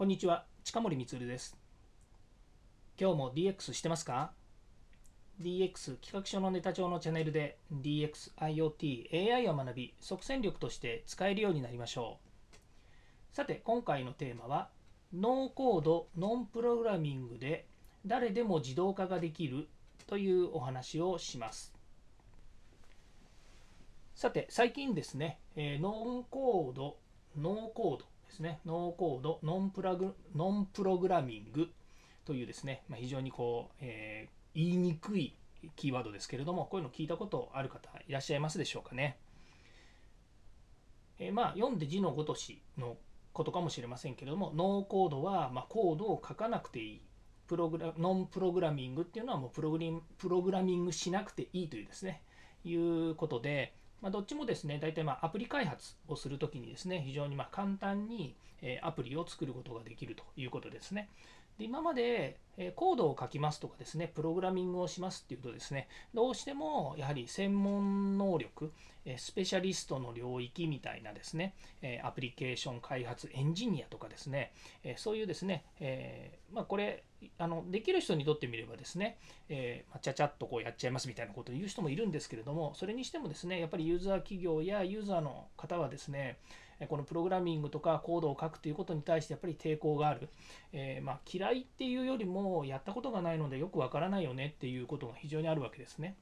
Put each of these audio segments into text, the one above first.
こんにちは、近森光です。今日も DX してますか ?DX 企画書のネタ帳のチャンネルで DX、IoT、AI を学び、即戦力として使えるようになりましょう。さて、今回のテーマは、ノーコード、ノンプログラミングで誰でも自動化ができるというお話をします。さて、最近ですね、えー、ノンコード、ノーコード、ですね、ノーコード、ノンプラグノンプログラミングというですね、まあ、非常にこう、えー、言いにくいキーワードですけれども、こういうの聞いたことある方いらっしゃいますでしょうかね。えー、まあ、読んで字のごとしのことかもしれませんけれども、ノーコードは、まコードを書かなくていい。プログラノンプログラミングっていうのはもうプログリプログラミングしなくていいというですね、いうことで、ま、どっちもですね、大体まあアプリ開発をするときにですね、非常にま簡単にアプリを作ることができるということですね。で今までコードを書きますとかですね、プログラミングをしますっていうとですね、どうしてもやはり専門能力、スペシャリストの領域みたいなですね、アプリケーション開発エンジニアとかですね、そういうですね、えまあ、これあのできる人にとってみればですね、えー、ま、ちゃちゃっとこうやっちゃいますみたいなことを言う人もいるんですけれども、それにしてもですね、やっぱりユーザー企業やユーザーの方はですね、このプログラミングとかコードを書くということに対してやっぱり抵抗がある、えー、まあ、嫌いっていうよりもやったことがないのでよくわからないよねっていうことが非常にあるわけですね。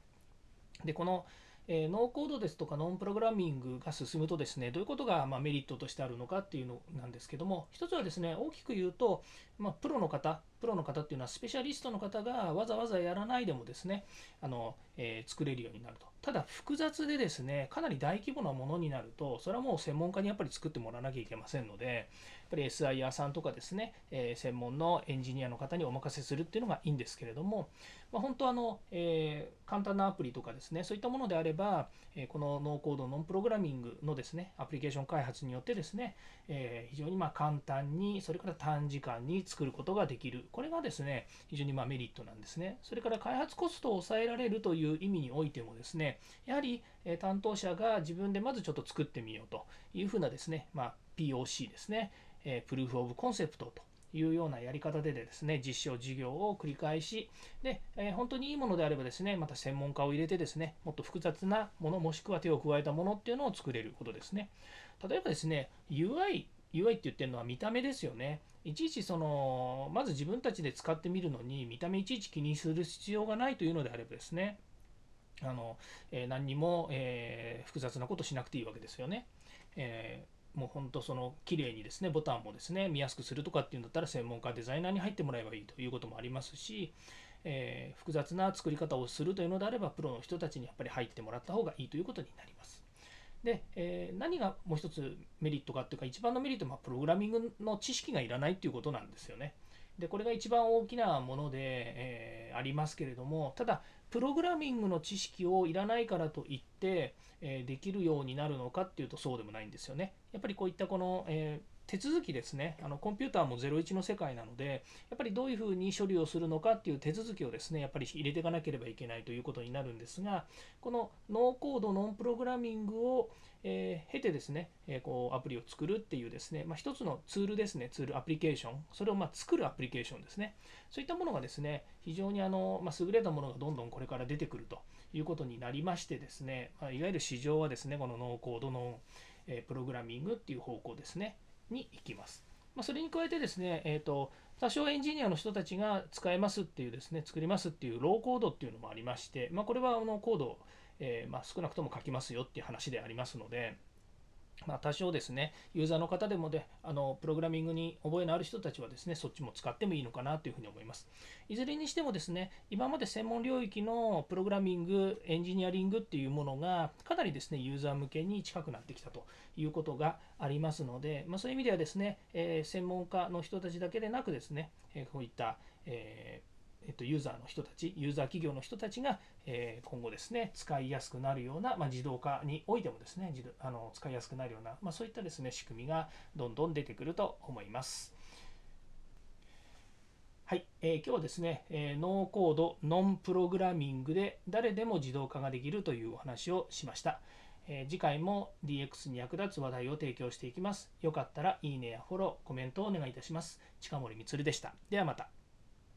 でこのえー、ノーコードですとかノンプログラミングが進むとですねどういうことがまメリットとしてあるのかっていうのなんですけども一つはですね大きく言うと、まあ、プロの方プロの方っていうのはスペシャリストの方がわざわざやらないでもですねあの、えー、作れるようになると。ただ複雑でですねかなり大規模なものになるとそれはもう専門家にやっぱり作ってもらわなきゃいけませんのでやっぱり SIR さんとかですね、えー、専門のエンジニアの方にお任せするっていうのがいいんですけれども、まあ、本当あの、えー、簡単なアプリとかですねそういったものであれば、えこのノーコードノンプログラミングのですねアプリケーション開発によってですね、え非常にま簡単にそれから短時間に作ることができるこれがですね非常にまメリットなんですね。それから開発コストを抑えられるという意味においてもですね、やはり担当者が自分でまずちょっと作ってみようというふうなですね、まあ、POC ですね、プルーフ・オブ・コンセプトというようなやり方でですね、実証事業を繰り返し、で、えー、本当にいいものであればですね、また専門家を入れてですね、もっと複雑なもの、もしくは手を加えたものっていうのを作れることですね。例えばですね、UI UI って言ってるのは見た目ですよね。いちいちその、まず自分たちで使ってみるのに、見た目いちいち気にする必要がないというのであればですね、あのえー、何にも、えー、複雑なことしなくていいわけですよね。えー、もう本当その綺麗にですねボタンもですね見やすくするとかっていうんだったら専門家デザイナーに入ってもらえばいいということもありますし、え複雑な作り方をするというのであればプロの人たちにやっぱり入ってもらった方がいいということになります。で、えー、何がもう一つメリットかっていうか、一番のメリットは、プログラミングの知識がいらないっていうことなんですよね。で、これが一番大きなもので、えー、ありますけれども、ただ、プログラミングの知識をいらないからといって、えー、できるようになるのかっていうとそうでもないんですよね。やっぱりこういったこの、えー手続きですね、あのコンピューターも01の世界なので、やっぱりどういうふうに処理をするのかっていう手続きをですね、やっぱり入れていかなければいけないということになるんですが、このノーコード、ノンプログラミングを、えー、経てですね、えー、こうアプリを作るっていうですね、まあ、一つのツールですね、ツール、アプリケーション、それをまあ作るアプリケーションですね、そういったものがですね、非常にあの、まあ、優れたものがどんどんこれから出てくるということになりましてですね、まあ、いわゆる市場はですね、このノーコードの、えプログラミングっていう方向ですね、に行きます。まあ、それに加えてですね、えーと、多少エンジニアの人たちが使えますっていうですね、作りますっていうローコードっていうのもありまして、まあ、これはあのコード、えー、まあ、少なくとも書きますよっていう話でありますので、まあ、多少ですね、ユーザーの方でもで、あのプログラミングに覚えのある人たちはですね、そっちも使ってもいいのかなというふうに思います。いずれにしてもですね、今まで専門領域のプログラミング、エンジニアリングっていうものが、かなりですね、ユーザー向けに近くなってきたということがありますので、まあ、そういう意味ではですね、えー、専門家の人たちだけでなくですね、えー、こういった、えーえっと、ユーザーの人たち、ユーザー企業の人たちが、えー、今後ですね、使いやすくなるような、まあ、自動化においてもですね、自動あの使いやすくなるような、まあ、そういったですね、仕組みがどんどん出てくると思います。はい、えー、今日はですね、えー、ノーコード、ノンプログラミングで誰でも自動化ができるというお話をしました。えー次回も DX に役立つ話題を提供していきます。よかったらいいねやフォロー、コメントをお願いいたします。近森光でした。ではまた。